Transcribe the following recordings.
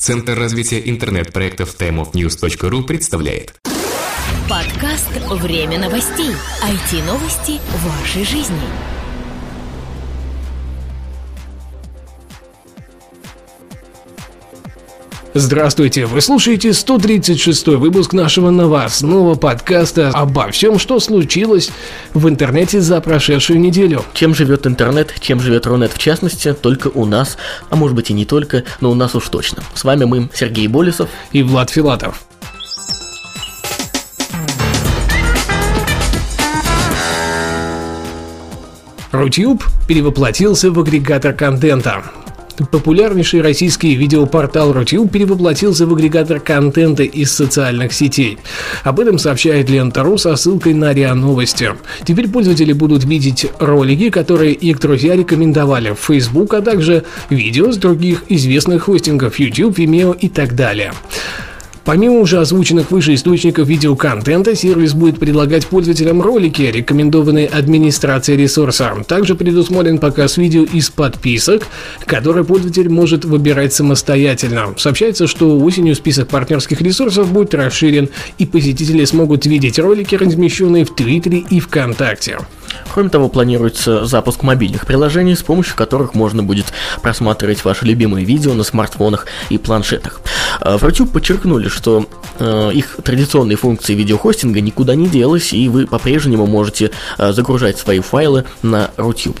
Центр развития интернет-проектов timeofnews.ru представляет Подкаст «Время новостей». IT-новости вашей жизни. Здравствуйте, вы слушаете 136 выпуск нашего новостного подкаста обо всем, что случилось в интернете за прошедшую неделю. Чем живет интернет, чем живет Рунет в частности, только у нас, а может быть и не только, но у нас уж точно. С вами мы, Сергей Болесов и Влад Филатов. Рутюб перевоплотился в агрегатор контента. Популярнейший российский видеопортал Рутюб перевоплотился в агрегатор контента из социальных сетей. Об этом сообщает Лента.ру со ссылкой на РИА Новости. Теперь пользователи будут видеть ролики, которые их друзья рекомендовали в Facebook, а также видео с других известных хостингов YouTube, Vimeo и так далее. Помимо уже озвученных выше источников видеоконтента, сервис будет предлагать пользователям ролики, рекомендованные администрацией ресурса. Также предусмотрен показ видео из подписок, которые пользователь может выбирать самостоятельно. Сообщается, что осенью список партнерских ресурсов будет расширен, и посетители смогут видеть ролики, размещенные в Твиттере и ВКонтакте. Кроме того, планируется запуск мобильных приложений, с помощью которых можно будет просматривать ваши любимые видео на смартфонах и планшетах. Э, в YouTube подчеркнули, что э, их традиционные функции видеохостинга никуда не делась, и вы по-прежнему можете э, загружать свои файлы на YouTube.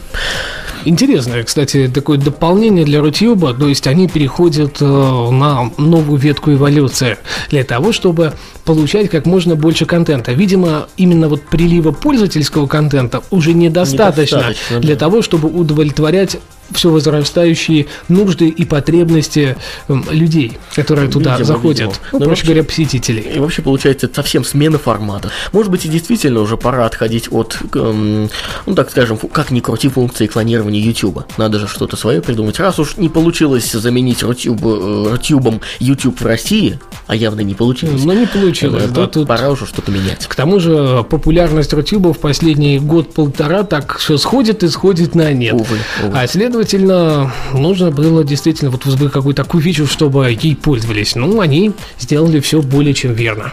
Интересное, кстати, такое дополнение для Рутюба, то есть они переходят на новую ветку эволюции для того, чтобы получать как можно больше контента. Видимо, именно вот прилива пользовательского контента уже недостаточно, недостаточно для да. того, чтобы удовлетворять все возрастающие нужды и потребности эм, людей, которые туда видимо, заходят. Видимо. Ну, ну проще вообще, говоря, посетителей. И вообще получается это совсем смена формата. Может быть и действительно уже пора отходить от, эм, ну так скажем, как ни крути функции клонирования YouTube. Надо же что-то свое придумать. Раз уж не получилось заменить Рутюб, э, Рутюбом YouTube в России, а явно не получилось. Ну не получилось, да. Тут пора уже что-то менять. К тому же популярность Рутюба в последний год-полтора так все сходит и сходит на нет. Увы, увы. А следовательно следовательно, нужно было действительно вот возводить какую-то такую фичу, чтобы ей пользовались. Ну, они сделали все более чем верно.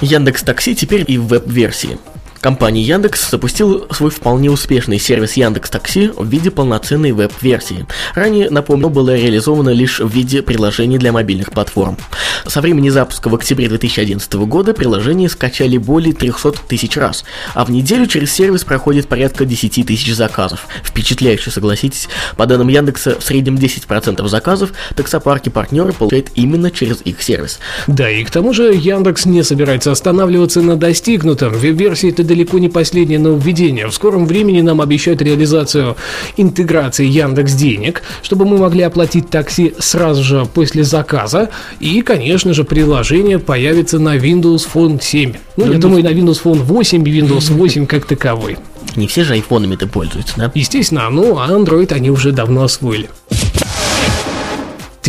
Яндекс Такси теперь и в веб-версии. Компания Яндекс запустил свой вполне успешный сервис Яндекс Такси в виде полноценной веб-версии. Ранее, напомню, было реализовано лишь в виде приложений для мобильных платформ. Со времени запуска в октябре 2011 года приложение скачали более 300 тысяч раз, а в неделю через сервис проходит порядка 10 тысяч заказов. Впечатляюще, согласитесь. По данным Яндекса, в среднем 10% заказов таксопарки-партнеры получают именно через их сервис. Да, и к тому же Яндекс не собирается останавливаться на достигнутом. Веб-версии это далеко не последнее нововведение. В скором времени нам обещают реализацию интеграции Яндекс Денег, чтобы мы могли оплатить такси сразу же после заказа. И, конечно же, приложение появится на Windows Phone 7. Ну, Windows... я думаю, на Windows Phone 8 и Windows 8 как таковой. Не все же айфонами-то пользуются, да? Естественно, ну, а Android они уже давно освоили.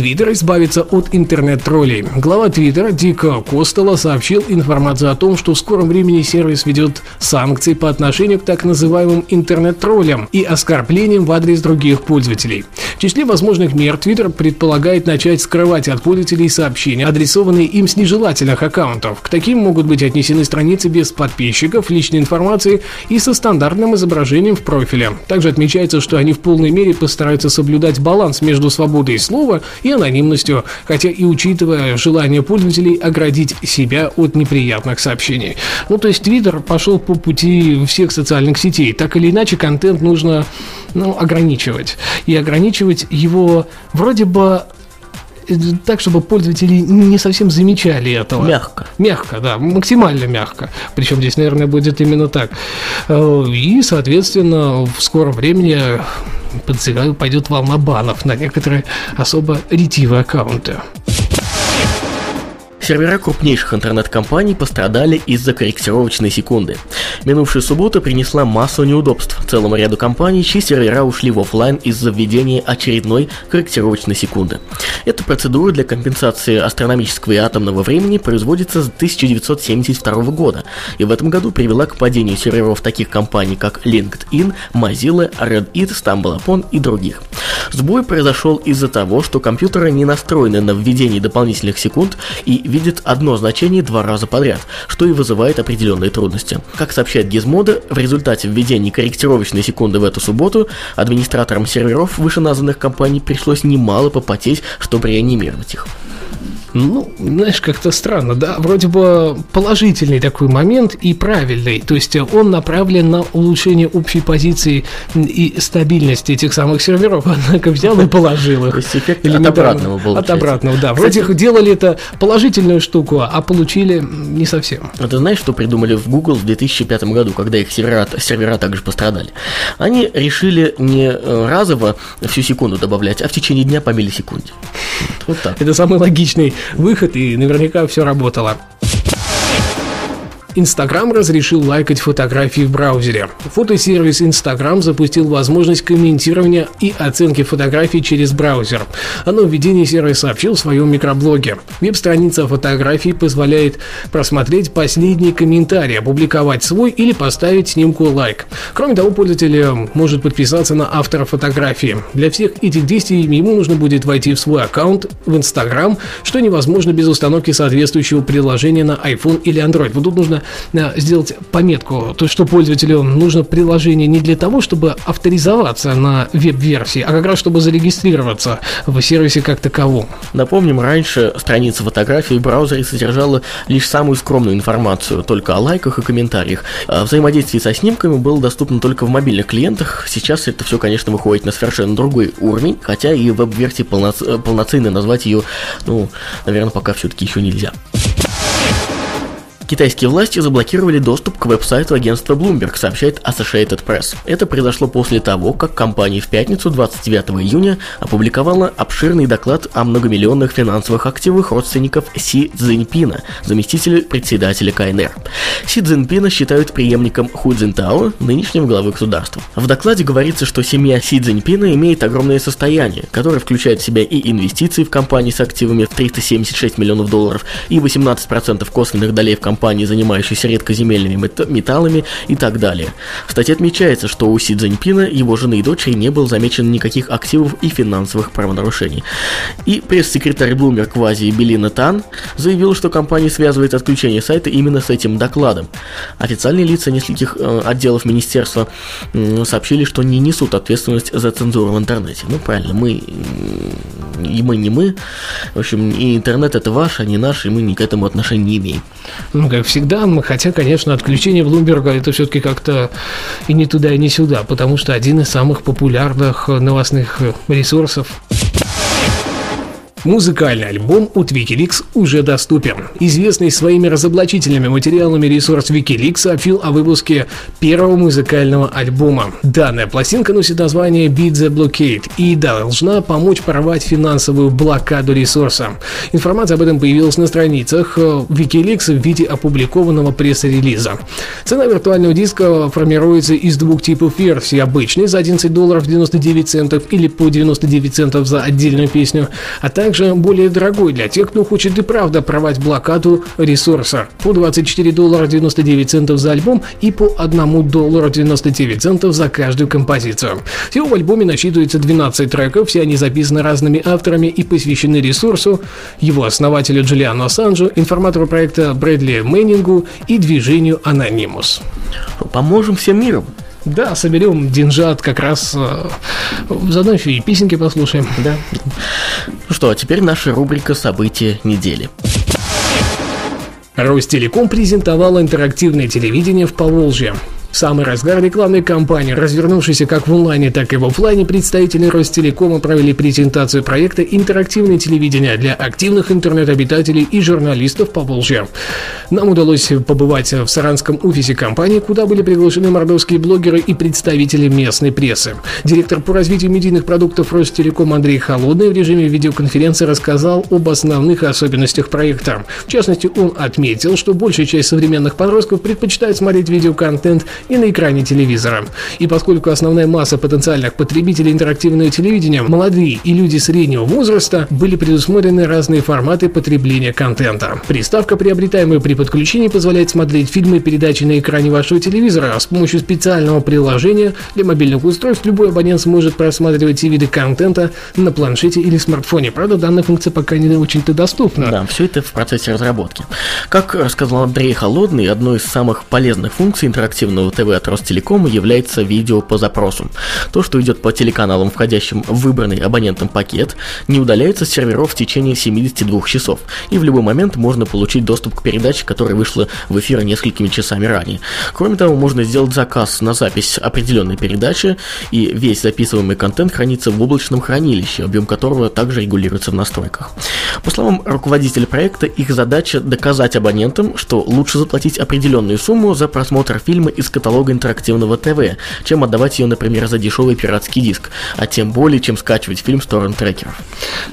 Твиттер избавится от интернет-троллей. Глава Твиттера Дика Костела сообщил информацию о том, что в скором времени сервис ведет санкции по отношению к так называемым интернет-троллям и оскорблениям в адрес других пользователей. В числе возможных мер Твиттер предполагает начать скрывать от пользователей сообщения, адресованные им с нежелательных аккаунтов. К таким могут быть отнесены страницы без подписчиков, личной информации и со стандартным изображением в профиле. Также отмечается, что они в полной мере постараются соблюдать баланс между свободой слова и анонимностью, хотя и учитывая желание пользователей оградить себя от неприятных сообщений. Ну, то есть Twitter пошел по пути всех социальных сетей. Так или иначе, контент нужно ну, ограничивать. И ограничивать его вроде бы э, так, чтобы пользователи не совсем замечали этого. Мягко. Мягко, да, максимально мягко. Причем здесь, наверное, будет именно так. Э, и, соответственно, в скором времени подозреваю, пойдет волна банов на некоторые особо ретивые аккаунты. Сервера крупнейших интернет-компаний пострадали из-за корректировочной секунды. Минувшая суббота принесла массу неудобств целому ряду компаний, чьи сервера ушли в офлайн из-за введения очередной корректировочной секунды. Эта процедура для компенсации астрономического и атомного времени производится с 1972 года, и в этом году привела к падению серверов таких компаний, как LinkedIn, Mozilla, Reddit, StumbleUpon и других. Сбой произошел из-за того, что компьютеры не настроены на введение дополнительных секунд и видят одно значение два раза подряд, что и вызывает определенные трудности. Как сообщает Gizmodo, в результате введения корректировочной секунды в эту субботу администраторам серверов вышеназванных компаний пришлось немало попотеть, чтобы реанимировать их. Ну, знаешь, как-то странно, да, вроде бы положительный такой момент и правильный, то есть он направлен на улучшение общей позиции и стабильности этих самых серверов, однако взял и положил их. То есть эффект от обратного был. От обратного, да. Вроде Кстати, делали это положительную штуку, а получили не совсем. А ты знаешь, что придумали в Google в 2005 году, когда их сервера, сервера также пострадали? Они решили не э, разово всю секунду добавлять, а в течение дня по миллисекунде. Вот так. Это самый логичный выход, и наверняка все работало. Инстаграм разрешил лайкать фотографии в браузере. Фотосервис Инстаграм запустил возможность комментирования и оценки фотографий через браузер. О нововведении сервис сообщил в своем микроблоге. Веб-страница фотографий позволяет просмотреть последние комментарии, опубликовать свой или поставить снимку лайк. Кроме того, пользователь может подписаться на автора фотографии. Для всех этих действий ему нужно будет войти в свой аккаунт в Инстаграм, что невозможно без установки соответствующего приложения на iPhone или Android. Вот тут нужно Э, сделать пометку, то что пользователю нужно приложение не для того, чтобы авторизоваться на веб-версии, а как раз чтобы зарегистрироваться в сервисе как таковом. Напомним, раньше страница фотографий в браузере содержала лишь самую скромную информацию, только о лайках и комментариях. А взаимодействие со снимками было доступно только в мобильных клиентах. Сейчас это все, конечно, выходит на совершенно другой уровень, хотя и веб-версии полноц... полноценно назвать ее, ну, наверное, пока все-таки еще нельзя. Китайские власти заблокировали доступ к веб-сайту агентства Bloomberg, сообщает Associated Press. Это произошло после того, как компания в пятницу 29 июня опубликовала обширный доклад о многомиллионных финансовых активах родственников Си Цзиньпина, заместителя председателя КНР. Си Цзиньпина считают преемником Ху Цзиньтао, нынешнего главы государства. В докладе говорится, что семья Си Цзиньпина имеет огромное состояние, которое включает в себя и инвестиции в компании с активами в 376 миллионов долларов, и 18% косвенных долей в компании компании, занимающейся редкоземельными металлами и так далее. В статье отмечается, что у Си Цзиньпина, его жены и дочери не было замечено никаких активов и финансовых правонарушений. И пресс-секретарь в Азии Белина Тан заявил, что компания связывает отключение сайта именно с этим докладом. Официальные лица нескольких э, отделов министерства э, сообщили, что не несут ответственность за цензуру в интернете. Ну, правильно, мы и мы не мы. В общем, и интернет это ваш, а не наш, и мы ни к этому отношения не имеем. Ну, как всегда, хотя, конечно, отключение Блумберга это все-таки как-то и не туда, и не сюда, потому что один из самых популярных новостных ресурсов. Музыкальный альбом от Wikileaks уже доступен. Известный своими разоблачительными материалами ресурс Wikileaks сообщил о выпуске первого музыкального альбома. Данная пластинка носит название Beat the Blockade и должна помочь порвать финансовую блокаду ресурса. Информация об этом появилась на страницах э, Wikileaks в виде опубликованного пресс-релиза. Цена виртуального диска формируется из двух типов версий. Обычный за 11 долларов 99 центов или по 99 центов за отдельную песню, а также также более дорогой для тех, кто хочет и правда порвать блокаду ресурса. По 24 доллара 99 центов за альбом и по 1 доллару 99 центов за каждую композицию. Всего в альбоме насчитывается 12 треков, все они записаны разными авторами и посвящены ресурсу, его основателю Джулиану Ассанжу, информатору проекта Брэдли Мэннингу и движению Анонимус. Поможем всем миром. Да, соберем деньжат как раз э, заодно еще и песенки послушаем. Да. Ну что, а теперь наша рубрика «События недели». Ростелеком презентовал интерактивное телевидение в Поволжье. В самый разгар рекламной кампании, развернувшейся как в онлайне, так и в офлайне, представители Ростелекома провели презентацию проекта «Интерактивное телевидение» для активных интернет-обитателей и журналистов по Волжье. Нам удалось побывать в саранском офисе компании, куда были приглашены мордовские блогеры и представители местной прессы. Директор по развитию медийных продуктов Ростелеком Андрей Холодный в режиме видеоконференции рассказал об основных особенностях проекта. В частности, он отметил, что большая часть современных подростков предпочитает смотреть видеоконтент и на экране телевизора. И поскольку основная масса потенциальных потребителей интерактивного телевидения – молодые и люди среднего возраста, были предусмотрены разные форматы потребления контента. Приставка, приобретаемая при подключении, позволяет смотреть фильмы и передачи на экране вашего телевизора, с помощью специального приложения для мобильных устройств любой абонент сможет просматривать эти виды контента на планшете или смартфоне. Правда, данная функция пока не очень-то доступна. Да, все это в процессе разработки. Как рассказал Андрей Холодный, одной из самых полезных функций интерактивного ТВ от Ростелекома является видео по запросу. То, что идет по телеканалам, входящим в выбранный абонентом пакет, не удаляется с серверов в течение 72 часов, и в любой момент можно получить доступ к передаче, которая вышла в эфир несколькими часами ранее. Кроме того, можно сделать заказ на запись определенной передачи, и весь записываемый контент хранится в облачном хранилище, объем которого также регулируется в настройках. По словам руководителя проекта, их задача доказать абонентам, что лучше заплатить определенную сумму за просмотр фильма из каталога интерактивного ТВ, чем отдавать ее, например, за дешевый пиратский диск, а тем более, чем скачивать фильм с торрент-трекеров.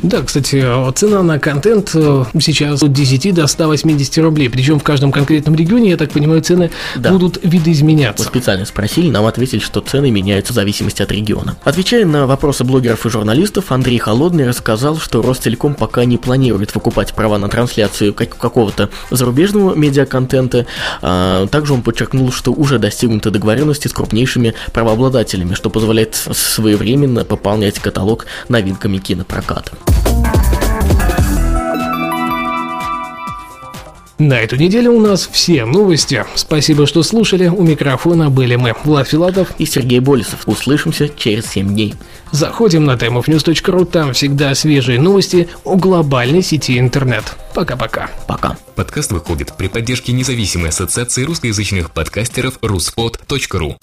Да, кстати, цена на контент э, сейчас от 10 до 180 рублей, причем в каждом конкретном регионе, я так понимаю, цены да. будут видоизменяться. Мы специально спросили, нам ответили, что цены меняются в зависимости от региона. Отвечая на вопросы блогеров и журналистов, Андрей Холодный рассказал, что Ростелеком пока не планирует выкупать права на трансляцию какого-то зарубежного медиаконтента. А, также он подчеркнул, что уже достигнуты договоренности с крупнейшими правообладателями, что позволяет своевременно пополнять каталог новинками кинопроката. На эту неделю у нас все новости. Спасибо, что слушали. У микрофона были мы, Влад Филатов и Сергей Болесов. Услышимся через 7 дней. Заходим на timeofnews.ru, там всегда свежие новости о глобальной сети интернет. Пока-пока. Пока. Подкаст выходит при поддержке независимой ассоциации русскоязычных подкастеров ruspod.ru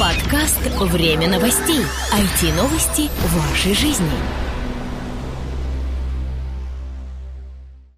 Подкаст «Время новостей». IT-новости вашей жизни.